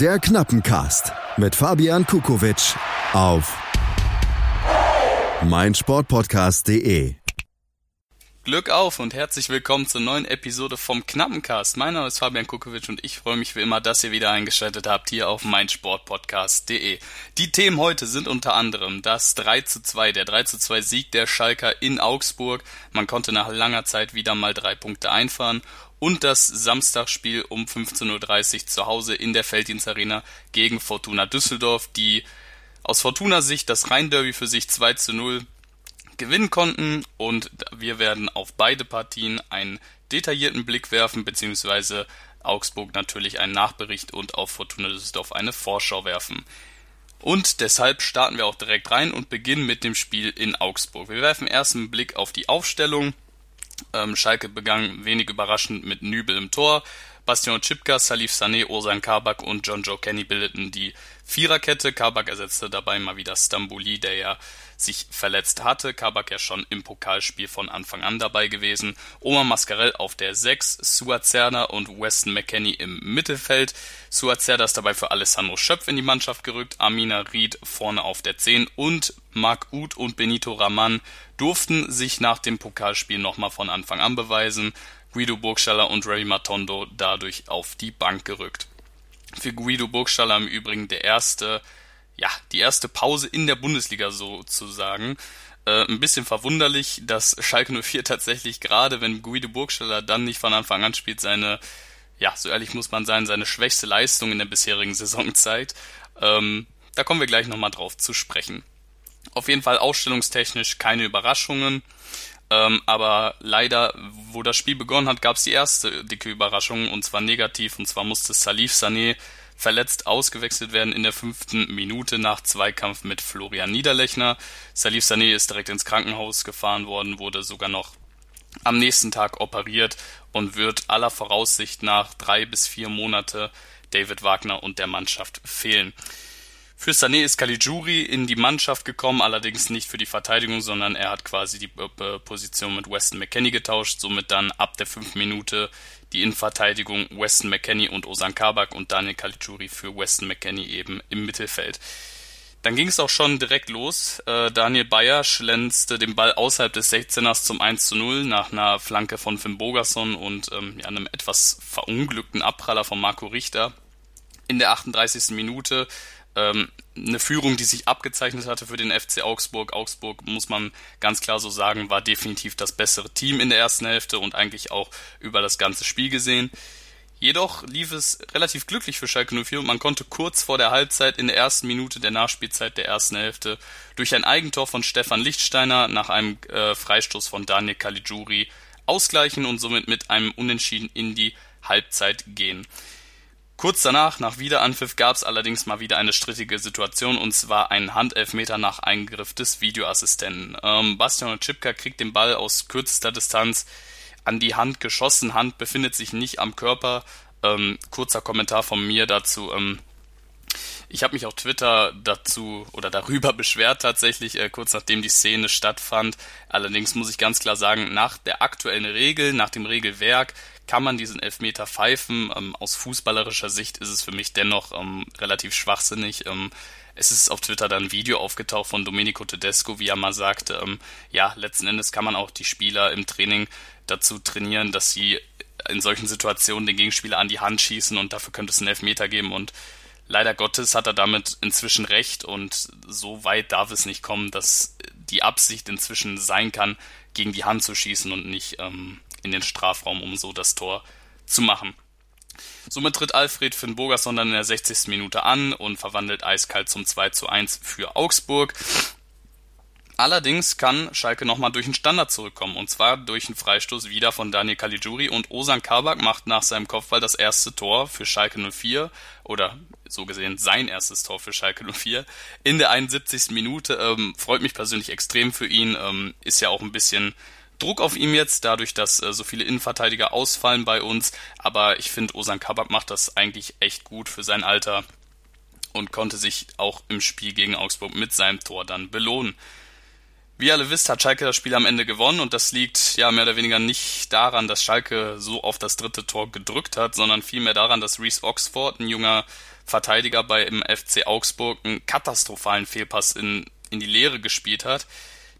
Der Knappencast mit Fabian Kukowitsch auf meinsportpodcast.de. Glück auf und herzlich willkommen zur neuen Episode vom Knappencast. Mein Name ist Fabian Kukowitsch und ich freue mich wie immer, dass ihr wieder eingeschaltet habt hier auf meinsportpodcast.de. Die Themen heute sind unter anderem das 3 zu 2, der 3 zu 2 Sieg der Schalker in Augsburg. Man konnte nach langer Zeit wieder mal drei Punkte einfahren und das Samstagsspiel um 15.30 Uhr zu Hause in der Felddienstarena gegen Fortuna Düsseldorf, die aus Fortuna Sicht das Rhein-Derby für sich 2 zu 0 gewinnen konnten und wir werden auf beide Partien einen detaillierten Blick werfen, beziehungsweise Augsburg natürlich einen Nachbericht und auf Fortuna Düsseldorf eine Vorschau werfen. Und deshalb starten wir auch direkt rein und beginnen mit dem Spiel in Augsburg. Wir werfen erst einen Blick auf die Aufstellung ähm, Schalke begann wenig überraschend mit Nübel im Tor. Bastion Chipka, Salif Sané, Ozan Kabak und John Joe Kenny bildeten die Viererkette. Kabak ersetzte dabei mal wieder Stambouli, der ja sich verletzt hatte. Kabak ja schon im Pokalspiel von Anfang an dabei gewesen. Omar Mascarell auf der 6, Suazerda und Weston McKenney im Mittelfeld. Suazerda ist dabei für Alessandro Schöpf in die Mannschaft gerückt. Amina Ried vorne auf der 10 und Marc Uth und Benito Raman durften sich nach dem Pokalspiel nochmal von Anfang an beweisen. Guido Burgstaller und Ray Matondo dadurch auf die Bank gerückt. Für Guido Burgstaller im Übrigen der erste, ja, die erste Pause in der Bundesliga sozusagen. Äh, ein bisschen verwunderlich, dass Schalke 04 tatsächlich gerade, wenn Guido Burgstaller dann nicht von Anfang an spielt, seine, ja, so ehrlich muss man sein, seine schwächste Leistung in der bisherigen Saison zeigt. Ähm, da kommen wir gleich nochmal drauf zu sprechen. Auf jeden Fall ausstellungstechnisch keine Überraschungen. Ähm, aber leider, wo das Spiel begonnen hat, gab es die erste dicke Überraschung und zwar negativ. Und zwar musste Salif Sané verletzt ausgewechselt werden in der fünften Minute nach Zweikampf mit Florian Niederlechner. Salif Sané ist direkt ins Krankenhaus gefahren worden, wurde sogar noch am nächsten Tag operiert und wird aller Voraussicht nach drei bis vier Monate David Wagner und der Mannschaft fehlen. Für Sané ist Caligiuri in die Mannschaft gekommen, allerdings nicht für die Verteidigung, sondern er hat quasi die äh, Position mit Weston McKenney getauscht, somit dann ab der fünften Minute die Innenverteidigung Weston McKenney und Osan Kabak und Daniel Caligiuri für Weston McKenney eben im Mittelfeld. Dann ging es auch schon direkt los. Äh, Daniel Bayer schlänzte den Ball außerhalb des 16ers zum 1 zu 0 nach einer Flanke von Finn Bogerson und ähm, ja, einem etwas verunglückten Abpraller von Marco Richter. In der 38. Minute ähm, eine Führung, die sich abgezeichnet hatte für den FC Augsburg. Augsburg, muss man ganz klar so sagen, war definitiv das bessere Team in der ersten Hälfte und eigentlich auch über das ganze Spiel gesehen. Jedoch lief es relativ glücklich für Schalke 04 und man konnte kurz vor der Halbzeit in der ersten Minute der Nachspielzeit der ersten Hälfte durch ein Eigentor von Stefan Lichtsteiner nach einem äh, Freistoß von Daniel Caligiuri ausgleichen und somit mit einem Unentschieden in die Halbzeit gehen. Kurz danach, nach Wiederanpfiff, gab es allerdings mal wieder eine strittige Situation und zwar einen Handelfmeter nach Eingriff des Videoassistenten. Ähm, Bastian Chipka kriegt den Ball aus kürzester Distanz an die Hand geschossen. Hand befindet sich nicht am Körper. Ähm, kurzer Kommentar von mir dazu. Ähm, ich habe mich auf Twitter dazu oder darüber beschwert tatsächlich, äh, kurz nachdem die Szene stattfand. Allerdings muss ich ganz klar sagen, nach der aktuellen Regel, nach dem Regelwerk, kann man diesen Elfmeter pfeifen. Ähm, aus fußballerischer Sicht ist es für mich dennoch ähm, relativ schwachsinnig. Ähm, es ist auf Twitter dann ein Video aufgetaucht von Domenico Tedesco, wie er mal sagte, ähm, ja, letzten Endes kann man auch die Spieler im Training dazu trainieren, dass sie in solchen Situationen den Gegenspieler an die Hand schießen und dafür könnte es einen Elfmeter geben und leider Gottes hat er damit inzwischen recht und so weit darf es nicht kommen, dass die Absicht inzwischen sein kann, gegen die Hand zu schießen und nicht ähm, in den Strafraum, um so das Tor zu machen. Somit tritt Alfred Finn Bogerson dann in der 60. Minute an und verwandelt eiskalt zum 2 zu 1 für Augsburg. Allerdings kann Schalke nochmal durch einen Standard zurückkommen und zwar durch einen Freistoß wieder von Daniel Caligiuri und Osan Kabak macht nach seinem Kopfball das erste Tor für Schalke 04 oder so gesehen sein erstes Tor für Schalke 04 in der 71. Minute. Ähm, freut mich persönlich extrem für ihn, ähm, ist ja auch ein bisschen Druck auf ihm jetzt, dadurch, dass äh, so viele Innenverteidiger ausfallen bei uns. Aber ich finde, Osan Kabak macht das eigentlich echt gut für sein Alter und konnte sich auch im Spiel gegen Augsburg mit seinem Tor dann belohnen. Wie ihr alle wisst, hat Schalke das Spiel am Ende gewonnen und das liegt ja mehr oder weniger nicht daran, dass Schalke so auf das dritte Tor gedrückt hat, sondern vielmehr daran, dass Reese Oxford, ein junger Verteidiger bei im FC Augsburg, einen katastrophalen Fehlpass in, in die Leere gespielt hat,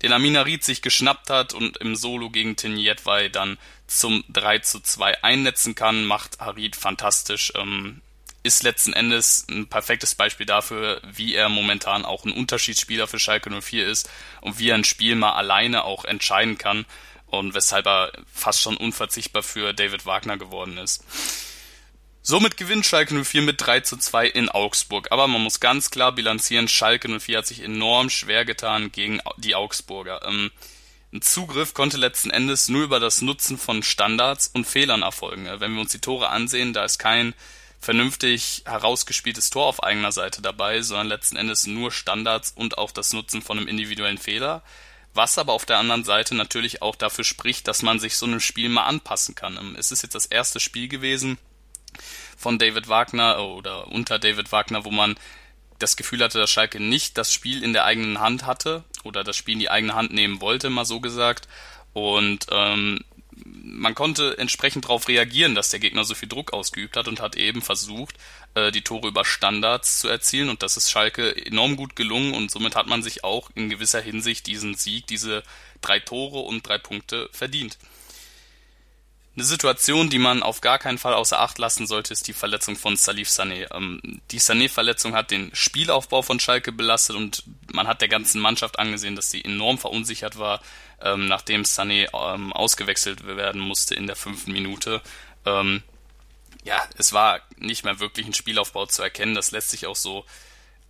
den Amina Ried sich geschnappt hat und im Solo gegen Tinjetwei dann zum 3 zu 2 einnetzen kann, macht Harid fantastisch. Ähm, ist letzten Endes ein perfektes Beispiel dafür, wie er momentan auch ein Unterschiedsspieler für Schalke 04 ist und wie er ein Spiel mal alleine auch entscheiden kann und weshalb er fast schon unverzichtbar für David Wagner geworden ist. Somit gewinnt Schalke 04 mit 3 zu 2 in Augsburg. Aber man muss ganz klar bilanzieren, Schalke 04 hat sich enorm schwer getan gegen die Augsburger. Ähm, ein Zugriff konnte letzten Endes nur über das Nutzen von Standards und Fehlern erfolgen. Wenn wir uns die Tore ansehen, da ist kein vernünftig herausgespieltes Tor auf eigener Seite dabei, sondern letzten Endes nur Standards und auch das Nutzen von einem individuellen Fehler. Was aber auf der anderen Seite natürlich auch dafür spricht, dass man sich so einem Spiel mal anpassen kann. Ähm, es ist jetzt das erste Spiel gewesen von David Wagner äh, oder unter David Wagner, wo man das Gefühl hatte, dass Schalke nicht das Spiel in der eigenen Hand hatte oder das Spiel in die eigene Hand nehmen wollte, mal so gesagt. Und ähm, man konnte entsprechend darauf reagieren, dass der Gegner so viel Druck ausgeübt hat und hat eben versucht, äh, die Tore über Standards zu erzielen und das ist Schalke enorm gut gelungen und somit hat man sich auch in gewisser Hinsicht diesen Sieg, diese drei Tore und drei Punkte verdient. Eine Situation, die man auf gar keinen Fall außer Acht lassen sollte, ist die Verletzung von Salif Sané. Ähm, die Sané-Verletzung hat den Spielaufbau von Schalke belastet und man hat der ganzen Mannschaft angesehen, dass sie enorm verunsichert war, ähm, nachdem Sané ähm, ausgewechselt werden musste in der fünften Minute. Ähm, ja, es war nicht mehr wirklich ein Spielaufbau zu erkennen. Das lässt sich auch so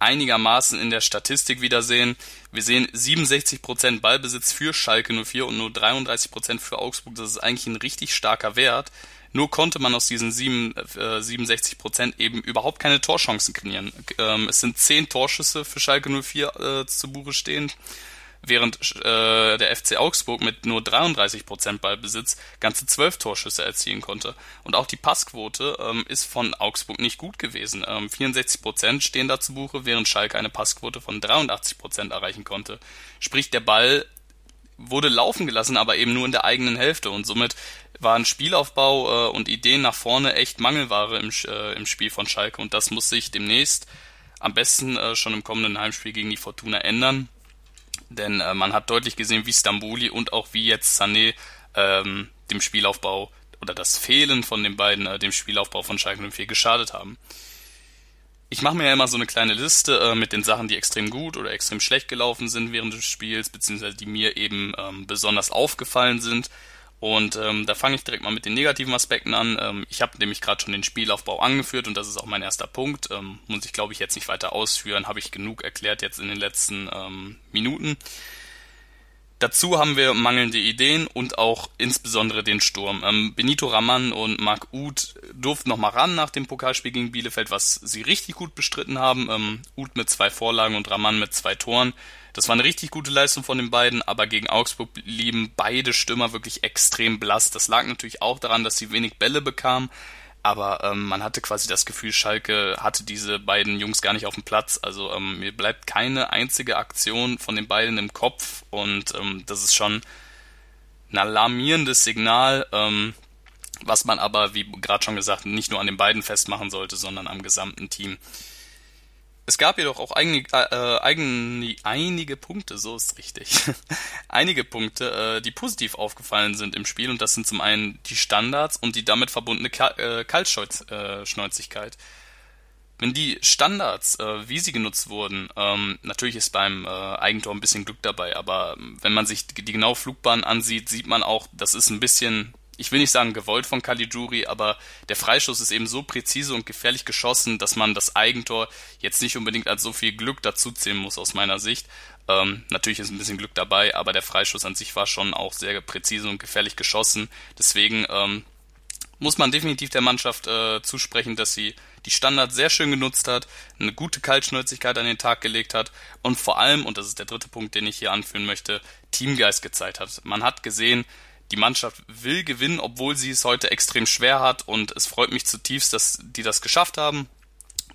einigermaßen in der Statistik wiedersehen. Wir sehen 67% Ballbesitz für Schalke 04 und nur 33% für Augsburg. Das ist eigentlich ein richtig starker Wert. Nur konnte man aus diesen 7, äh, 67% eben überhaupt keine Torchancen kreieren. Ähm, es sind 10 Torschüsse für Schalke 04 äh, zu Buche stehend während äh, der FC Augsburg mit nur 33% Ballbesitz ganze 12 Torschüsse erzielen konnte. Und auch die Passquote ähm, ist von Augsburg nicht gut gewesen. Ähm, 64% stehen da zu Buche, während Schalke eine Passquote von 83% erreichen konnte. Sprich, der Ball wurde laufen gelassen, aber eben nur in der eigenen Hälfte und somit waren Spielaufbau äh, und Ideen nach vorne echt Mangelware im, äh, im Spiel von Schalke und das muss sich demnächst am besten äh, schon im kommenden Heimspiel gegen die Fortuna ändern. Denn äh, man hat deutlich gesehen, wie Stambuli und auch wie jetzt Sané ähm, dem Spielaufbau oder das Fehlen von den beiden äh, dem Spielaufbau von Schalke 04 geschadet haben. Ich mache mir ja immer so eine kleine Liste äh, mit den Sachen, die extrem gut oder extrem schlecht gelaufen sind während des Spiels, beziehungsweise die mir eben ähm, besonders aufgefallen sind. Und ähm, da fange ich direkt mal mit den negativen Aspekten an. Ähm, ich habe nämlich gerade schon den Spielaufbau angeführt und das ist auch mein erster Punkt. Ähm, muss ich, glaube ich, jetzt nicht weiter ausführen, habe ich genug erklärt jetzt in den letzten ähm, Minuten. Dazu haben wir mangelnde Ideen und auch insbesondere den Sturm. Ähm, Benito Raman und Marc Uth durften nochmal ran nach dem Pokalspiel gegen Bielefeld, was sie richtig gut bestritten haben. Ähm, Uth mit zwei Vorlagen und Raman mit zwei Toren. Das war eine richtig gute Leistung von den beiden, aber gegen Augsburg blieben beide Stürmer wirklich extrem blass. Das lag natürlich auch daran, dass sie wenig Bälle bekamen, aber ähm, man hatte quasi das Gefühl, Schalke hatte diese beiden Jungs gar nicht auf dem Platz. Also ähm, mir bleibt keine einzige Aktion von den beiden im Kopf und ähm, das ist schon ein alarmierendes Signal, ähm, was man aber, wie gerade schon gesagt, nicht nur an den beiden festmachen sollte, sondern am gesamten Team. Es gab jedoch auch einige, äh, eigene, einige Punkte, so ist richtig, einige Punkte, äh, die positiv aufgefallen sind im Spiel und das sind zum einen die Standards und die damit verbundene Ka äh, Kaltschnäuzigkeit. Wenn die Standards, äh, wie sie genutzt wurden, ähm, natürlich ist beim äh, Eigentor ein bisschen Glück dabei, aber wenn man sich die genaue Flugbahn ansieht, sieht man auch, das ist ein bisschen ich will nicht sagen gewollt von Caligiuri, aber der Freischuss ist eben so präzise und gefährlich geschossen, dass man das Eigentor jetzt nicht unbedingt als so viel Glück dazuzählen muss aus meiner Sicht. Ähm, natürlich ist ein bisschen Glück dabei, aber der Freischuss an sich war schon auch sehr präzise und gefährlich geschossen. Deswegen ähm, muss man definitiv der Mannschaft äh, zusprechen, dass sie die Standards sehr schön genutzt hat, eine gute Kaltschnäuzigkeit an den Tag gelegt hat und vor allem, und das ist der dritte Punkt, den ich hier anführen möchte, Teamgeist gezeigt hat. Man hat gesehen, die Mannschaft will gewinnen, obwohl sie es heute extrem schwer hat und es freut mich zutiefst, dass die das geschafft haben.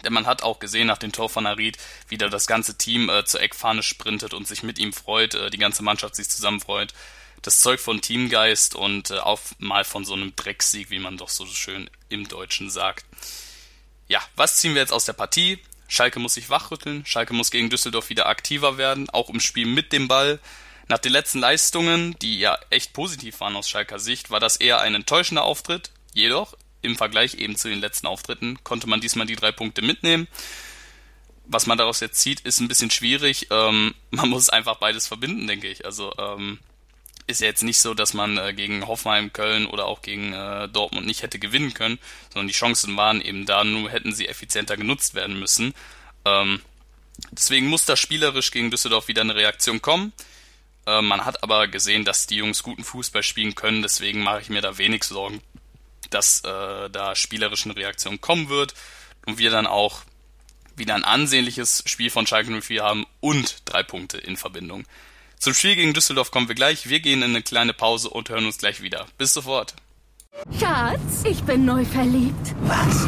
Denn man hat auch gesehen nach dem Tor von Harid, wie da das ganze Team äh, zur Eckfahne sprintet und sich mit ihm freut, äh, die ganze Mannschaft sich zusammen freut. Das Zeug von Teamgeist und äh, auch mal von so einem Drecksieg, wie man doch so schön im Deutschen sagt. Ja, was ziehen wir jetzt aus der Partie? Schalke muss sich wachrütteln, Schalke muss gegen Düsseldorf wieder aktiver werden, auch im Spiel mit dem Ball. Nach den letzten Leistungen, die ja echt positiv waren aus Schalker Sicht, war das eher ein enttäuschender Auftritt. Jedoch, im Vergleich eben zu den letzten Auftritten, konnte man diesmal die drei Punkte mitnehmen. Was man daraus jetzt zieht, ist ein bisschen schwierig. Ähm, man muss einfach beides verbinden, denke ich. Also ähm, ist ja jetzt nicht so, dass man äh, gegen Hoffenheim, Köln oder auch gegen äh, Dortmund nicht hätte gewinnen können, sondern die Chancen waren eben da, nur hätten sie effizienter genutzt werden müssen. Ähm, deswegen muss da spielerisch gegen Düsseldorf wieder eine Reaktion kommen. Äh, man hat aber gesehen, dass die Jungs guten Fußball spielen können, deswegen mache ich mir da wenig Sorgen, dass äh, da spielerisch eine Reaktion kommen wird und wir dann auch wieder ein ansehnliches Spiel von Schalke 04 haben und drei Punkte in Verbindung. Zum Spiel gegen Düsseldorf kommen wir gleich. Wir gehen in eine kleine Pause und hören uns gleich wieder. Bis sofort. Schatz, ich bin neu verliebt. Was?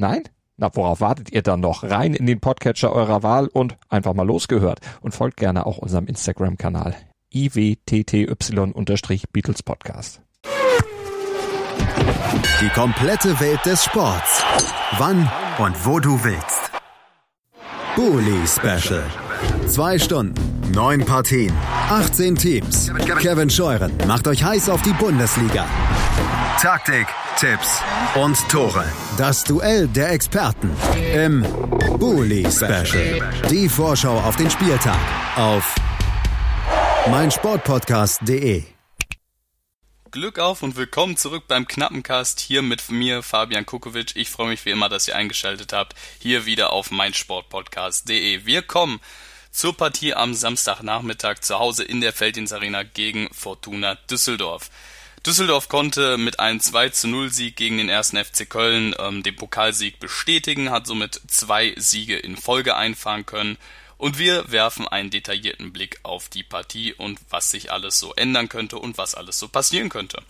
Nein? Na, worauf wartet ihr dann noch? Rein in den Podcatcher eurer Wahl und einfach mal losgehört. Und folgt gerne auch unserem Instagram-Kanal iwtty-Beatles Podcast. Die komplette Welt des Sports. Wann und wo du willst. Bully Special. Zwei Stunden, neun Partien, 18 Teams. Kevin Scheuren macht euch heiß auf die Bundesliga. Taktik, Tipps und Tore. Das Duell der Experten im Bully Special. Die Vorschau auf den Spieltag auf meinsportpodcast.de. Glück auf und willkommen zurück beim Knappencast hier mit mir, Fabian Kukovic. Ich freue mich wie immer, dass ihr eingeschaltet habt, hier wieder auf meinsportpodcast.de. Wir kommen zur Partie am Samstagnachmittag zu Hause in der Feldins Arena gegen Fortuna Düsseldorf. Düsseldorf konnte mit einem 2 zu 0 Sieg gegen den ersten FC Köln ähm, den Pokalsieg bestätigen, hat somit zwei Siege in Folge einfahren können und wir werfen einen detaillierten Blick auf die Partie und was sich alles so ändern könnte und was alles so passieren könnte.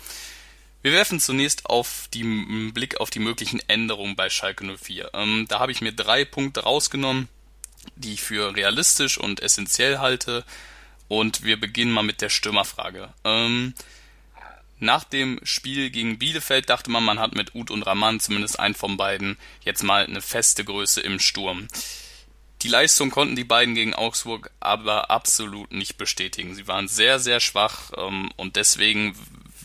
Wir werfen zunächst auf die Blick auf die möglichen Änderungen bei Schalke 04. Ähm, da habe ich mir drei Punkte rausgenommen, die ich für realistisch und essentiell halte. Und wir beginnen mal mit der Stürmerfrage. Ähm, nach dem Spiel gegen Bielefeld dachte man, man hat mit Uth und Raman zumindest einen von beiden jetzt mal eine feste Größe im Sturm. Die Leistung konnten die beiden gegen Augsburg aber absolut nicht bestätigen. Sie waren sehr, sehr schwach ähm, und deswegen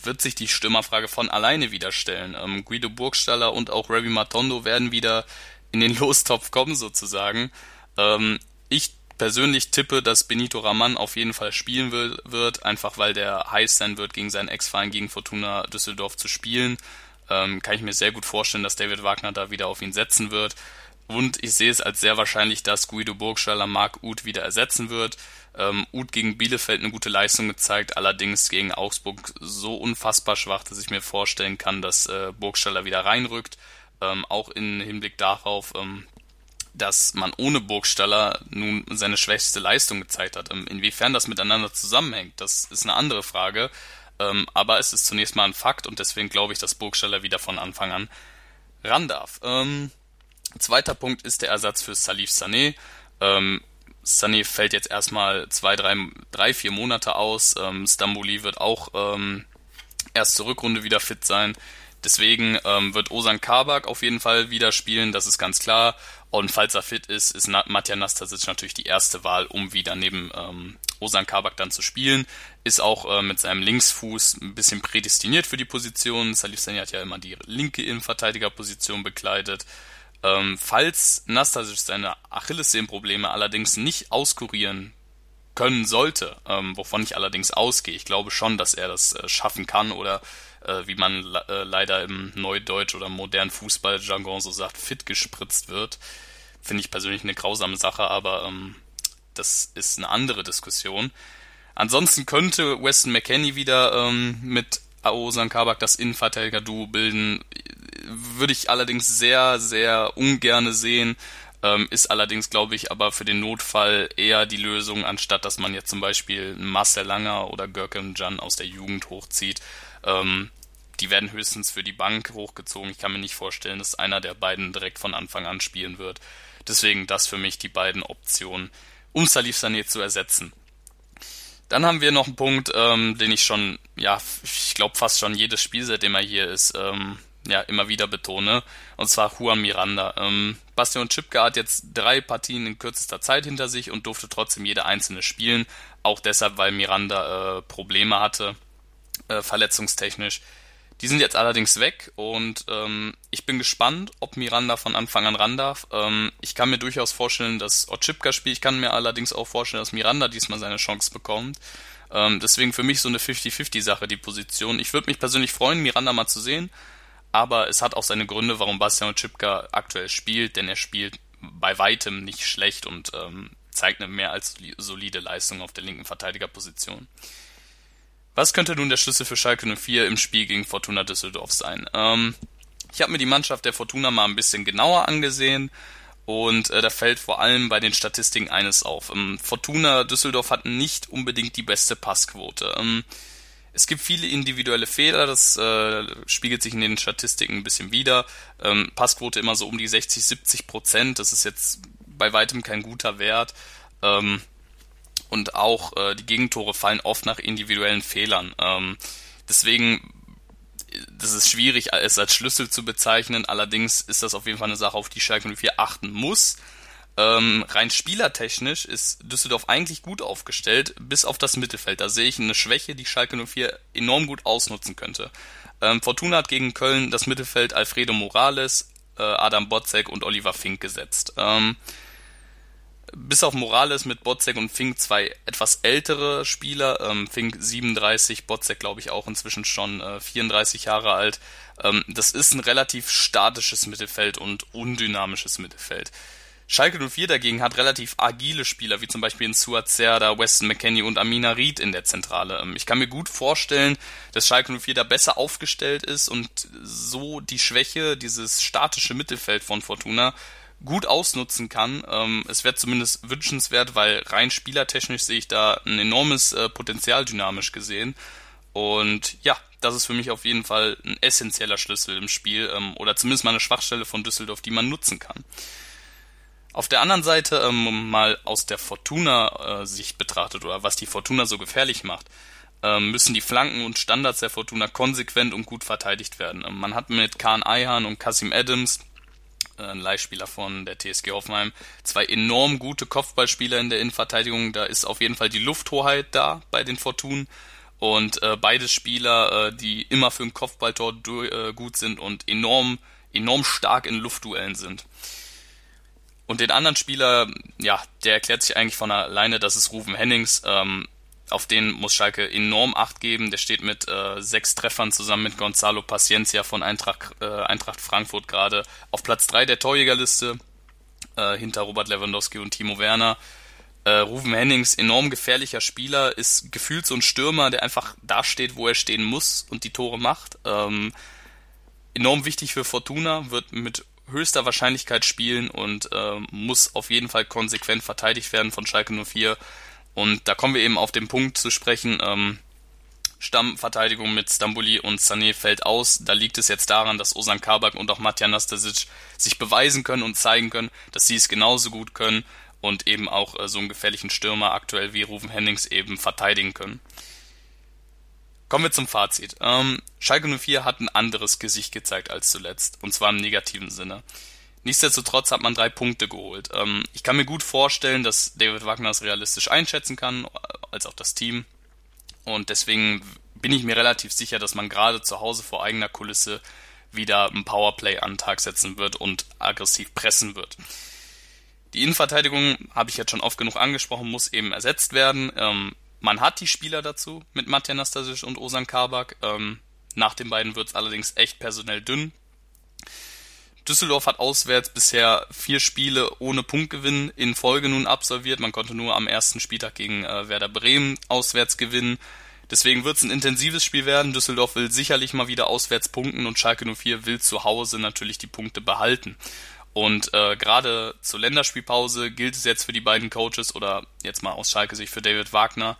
wird sich die Stürmerfrage von alleine wieder stellen. Ähm, Guido Burgstaller und auch Ravi Matondo werden wieder in den Lostopf kommen sozusagen. Ähm, ich persönlich tippe, dass Benito Raman auf jeden Fall spielen will, wird, einfach weil der heiß sein wird, gegen seinen Ex-Verein, gegen Fortuna Düsseldorf zu spielen. Ähm, kann ich mir sehr gut vorstellen, dass David Wagner da wieder auf ihn setzen wird. Und ich sehe es als sehr wahrscheinlich, dass Guido Burgstaller Marc Uth wieder ersetzen wird. Ähm, Uth gegen Bielefeld eine gute Leistung gezeigt, allerdings gegen Augsburg so unfassbar schwach, dass ich mir vorstellen kann, dass äh, Burgstaller wieder reinrückt. Ähm, auch im Hinblick darauf, ähm, dass man ohne Burgstaller nun seine schwächste Leistung gezeigt hat. Ähm, inwiefern das miteinander zusammenhängt, das ist eine andere Frage. Ähm, aber es ist zunächst mal ein Fakt und deswegen glaube ich, dass Burgstaller wieder von Anfang an ran darf. Ähm, Zweiter Punkt ist der Ersatz für Salif Sané. Sané fällt jetzt erstmal zwei, drei, drei vier Monate aus. Ähm, Stambouli wird auch ähm, erst zur Rückrunde wieder fit sein. Deswegen ähm, wird Osan Kabak auf jeden Fall wieder spielen, das ist ganz klar. Und falls er fit ist, ist Matja Nastasic natürlich die erste Wahl, um wieder neben ähm, Osan Kabak dann zu spielen. Ist auch äh, mit seinem Linksfuß ein bisschen prädestiniert für die Position. Salif Sané hat ja immer die linke Innenverteidigerposition bekleidet. Ähm, falls Nastasic seine Achillessehnenprobleme allerdings nicht auskurieren können sollte, ähm, wovon ich allerdings ausgehe, ich glaube schon, dass er das äh, schaffen kann oder äh, wie man äh, leider im Neudeutsch oder modernen Fußballjargon so sagt, fit gespritzt wird, finde ich persönlich eine grausame Sache, aber ähm, das ist eine andere Diskussion. Ansonsten könnte Weston McKenney wieder ähm, mit Aosan Kabak das Innenverteidiger-Duo bilden. Würde ich allerdings sehr, sehr ungerne sehen. Ähm, ist allerdings, glaube ich, aber für den Notfall eher die Lösung, anstatt dass man jetzt zum Beispiel Marcel Langer oder Görkem Can aus der Jugend hochzieht. Ähm, die werden höchstens für die Bank hochgezogen. Ich kann mir nicht vorstellen, dass einer der beiden direkt von Anfang an spielen wird. Deswegen das für mich die beiden Optionen, um Salif Sané zu ersetzen. Dann haben wir noch einen Punkt, ähm, den ich schon, ja, ich glaube fast schon jedes Spiel, seitdem er hier ist, ähm, ja, immer wieder betone. Und zwar Juan Miranda. Ähm, Bastian Chipka hat jetzt drei Partien in kürzester Zeit hinter sich und durfte trotzdem jede einzelne spielen. Auch deshalb, weil Miranda äh, Probleme hatte, äh, verletzungstechnisch. Die sind jetzt allerdings weg und ähm, ich bin gespannt, ob Miranda von Anfang an ran darf. Ähm, ich kann mir durchaus vorstellen, dass Otschipka spielt. Ich kann mir allerdings auch vorstellen, dass Miranda diesmal seine Chance bekommt. Ähm, deswegen für mich so eine 50-50-Sache, die Position. Ich würde mich persönlich freuen, Miranda mal zu sehen, aber es hat auch seine Gründe, warum Bastian Otschipka aktuell spielt, denn er spielt bei weitem nicht schlecht und ähm, zeigt eine mehr als solide Leistung auf der linken Verteidigerposition. Was könnte nun der Schlüssel für Schalke 04 im Spiel gegen Fortuna Düsseldorf sein? Ähm, ich habe mir die Mannschaft der Fortuna mal ein bisschen genauer angesehen und äh, da fällt vor allem bei den Statistiken eines auf. Ähm, Fortuna Düsseldorf hat nicht unbedingt die beste Passquote. Ähm, es gibt viele individuelle Fehler, das äh, spiegelt sich in den Statistiken ein bisschen wieder. Ähm, Passquote immer so um die 60, 70 Prozent, das ist jetzt bei weitem kein guter Wert. Ähm, und auch äh, die Gegentore fallen oft nach individuellen Fehlern. Ähm, deswegen das ist schwierig, es als Schlüssel zu bezeichnen. Allerdings ist das auf jeden Fall eine Sache, auf die Schalke 04 achten muss. Ähm, rein spielertechnisch ist Düsseldorf eigentlich gut aufgestellt, bis auf das Mittelfeld. Da sehe ich eine Schwäche, die Schalke 04 enorm gut ausnutzen könnte. Ähm, Fortuna hat gegen Köln das Mittelfeld Alfredo Morales, äh, Adam Botzek und Oliver Fink gesetzt. Ähm, bis auf Morales mit Botzek und Fink zwei etwas ältere Spieler. Ähm, Fink 37, Botzek glaube ich auch inzwischen schon äh, 34 Jahre alt. Ähm, das ist ein relativ statisches Mittelfeld und undynamisches Mittelfeld. Schalke 04 dagegen hat relativ agile Spieler, wie zum Beispiel in Suat Serda, Weston McKenney und Amina Reed in der Zentrale. Ähm, ich kann mir gut vorstellen, dass Schalke 04 da besser aufgestellt ist und so die Schwäche, dieses statische Mittelfeld von Fortuna gut ausnutzen kann. Ähm, es wäre zumindest wünschenswert, weil rein spielertechnisch sehe ich da ein enormes äh, Potenzial dynamisch gesehen. Und ja, das ist für mich auf jeden Fall ein essentieller Schlüssel im Spiel ähm, oder zumindest mal eine Schwachstelle von Düsseldorf, die man nutzen kann. Auf der anderen Seite ähm, mal aus der Fortuna-Sicht äh, betrachtet oder was die Fortuna so gefährlich macht, ähm, müssen die Flanken und Standards der Fortuna konsequent und gut verteidigt werden. Ähm, man hat mit Kahn Eihan und Kasim Adams äh, ein Leihspieler von der TSG Hoffenheim. Zwei enorm gute Kopfballspieler in der Innenverteidigung. Da ist auf jeden Fall die Lufthoheit da bei den Fortunen. Und äh, beide Spieler, äh, die immer für ein Kopfballtor äh, gut sind und enorm, enorm stark in Luftduellen sind. Und den anderen Spieler, ja, der erklärt sich eigentlich von alleine, das ist Ruven Hennings. Ähm, auf den muss Schalke enorm Acht geben. Der steht mit äh, sechs Treffern zusammen mit Gonzalo Paciencia von Eintracht, äh, Eintracht Frankfurt gerade auf Platz drei der Torjägerliste äh, hinter Robert Lewandowski und Timo Werner. Äh, Ruven Hennings, enorm gefährlicher Spieler, ist gefühlt so ein Stürmer, der einfach da steht, wo er stehen muss und die Tore macht. Ähm, enorm wichtig für Fortuna, wird mit höchster Wahrscheinlichkeit spielen und äh, muss auf jeden Fall konsequent verteidigt werden von Schalke 04. Und da kommen wir eben auf den Punkt zu sprechen, ähm, Stammverteidigung mit Stambuli und Sané fällt aus. Da liegt es jetzt daran, dass Osan Kabak und auch Matja Nastasic sich beweisen können und zeigen können, dass sie es genauso gut können und eben auch äh, so einen gefährlichen Stürmer aktuell wie Rufen Hennings eben verteidigen können. Kommen wir zum Fazit. Ähm, Schalke 04 hat ein anderes Gesicht gezeigt als zuletzt, und zwar im negativen Sinne. Nichtsdestotrotz hat man drei Punkte geholt. Ähm, ich kann mir gut vorstellen, dass David Wagner es realistisch einschätzen kann, als auch das Team. Und deswegen bin ich mir relativ sicher, dass man gerade zu Hause vor eigener Kulisse wieder ein Powerplay an den Tag setzen wird und aggressiv pressen wird. Die Innenverteidigung, habe ich jetzt schon oft genug angesprochen, muss eben ersetzt werden. Ähm, man hat die Spieler dazu mit Matja Nastasic und Osan Kabak. Ähm, nach den beiden wird es allerdings echt personell dünn. Düsseldorf hat auswärts bisher vier Spiele ohne Punktgewinn in Folge nun absolviert. Man konnte nur am ersten Spieltag gegen äh, Werder Bremen auswärts gewinnen. Deswegen wird es ein intensives Spiel werden. Düsseldorf will sicherlich mal wieder auswärts punkten und Schalke 04 will zu Hause natürlich die Punkte behalten. Und äh, gerade zur Länderspielpause gilt es jetzt für die beiden Coaches oder jetzt mal aus Schalke Sicht für David Wagner,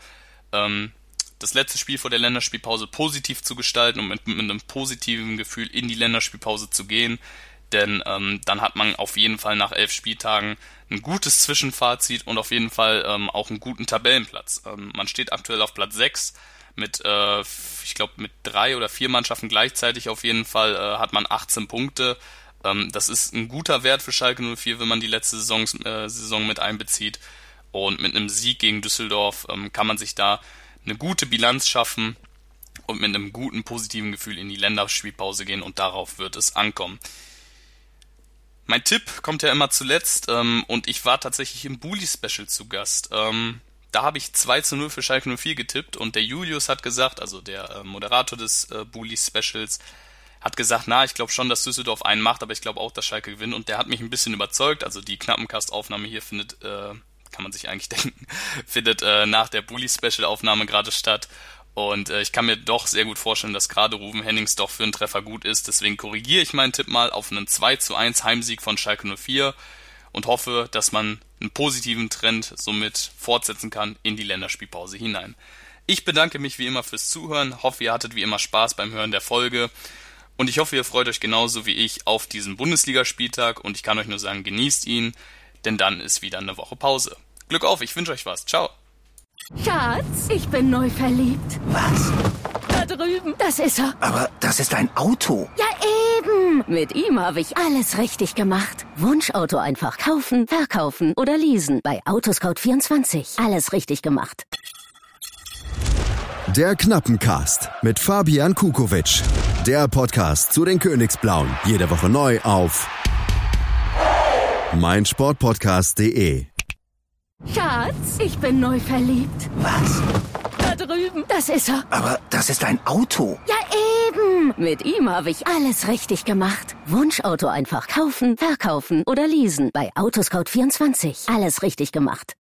ähm, das letzte Spiel vor der Länderspielpause positiv zu gestalten und mit, mit einem positiven Gefühl in die Länderspielpause zu gehen denn ähm, dann hat man auf jeden Fall nach elf Spieltagen ein gutes Zwischenfazit und auf jeden Fall ähm, auch einen guten Tabellenplatz. Ähm, man steht aktuell auf Platz 6 mit, äh, ich glaube, mit drei oder vier Mannschaften gleichzeitig auf jeden Fall äh, hat man 18 Punkte. Ähm, das ist ein guter Wert für Schalke 04, wenn man die letzte Saison, äh, Saison mit einbezieht. Und mit einem Sieg gegen Düsseldorf ähm, kann man sich da eine gute Bilanz schaffen und mit einem guten positiven Gefühl in die Länderspielpause gehen und darauf wird es ankommen. Mein Tipp kommt ja immer zuletzt ähm, und ich war tatsächlich im Bully-Special zu Gast. Ähm, da habe ich 2 zu 0 für Schalke 04 getippt und der Julius hat gesagt, also der äh, Moderator des äh, Bully-Specials, hat gesagt, na, ich glaube schon, dass Düsseldorf einen macht, aber ich glaube auch, dass Schalke gewinnt und der hat mich ein bisschen überzeugt. Also die Knappencast-Aufnahme hier findet, äh, kann man sich eigentlich denken, findet äh, nach der Bully-Special-Aufnahme gerade statt und äh, ich kann mir doch sehr gut vorstellen, dass gerade Ruven Hennings doch für einen Treffer gut ist. Deswegen korrigiere ich meinen Tipp mal auf einen 2 zu 1 Heimsieg von Schalke 04 und hoffe, dass man einen positiven Trend somit fortsetzen kann in die Länderspielpause hinein. Ich bedanke mich wie immer fürs Zuhören, hoffe ihr hattet wie immer Spaß beim Hören der Folge und ich hoffe ihr freut euch genauso wie ich auf diesen Bundesligaspieltag und ich kann euch nur sagen, genießt ihn, denn dann ist wieder eine Woche Pause. Glück auf, ich wünsche euch was. Ciao. Schatz, ich bin neu verliebt. Was? Da drüben. Das ist er. Aber das ist ein Auto. Ja, eben. Mit ihm habe ich alles richtig gemacht. Wunschauto einfach kaufen, verkaufen oder leasen. Bei Autoscout24. Alles richtig gemacht. Der Knappencast mit Fabian Kukowitsch. Der Podcast zu den Königsblauen. Jede Woche neu auf meinsportpodcast.de. Schatz, ich bin neu verliebt. Was? Da drüben. Das ist er. Aber das ist ein Auto. Ja, eben. Mit ihm habe ich alles richtig gemacht. Wunschauto einfach kaufen, verkaufen oder leasen. Bei Autoscout24. Alles richtig gemacht.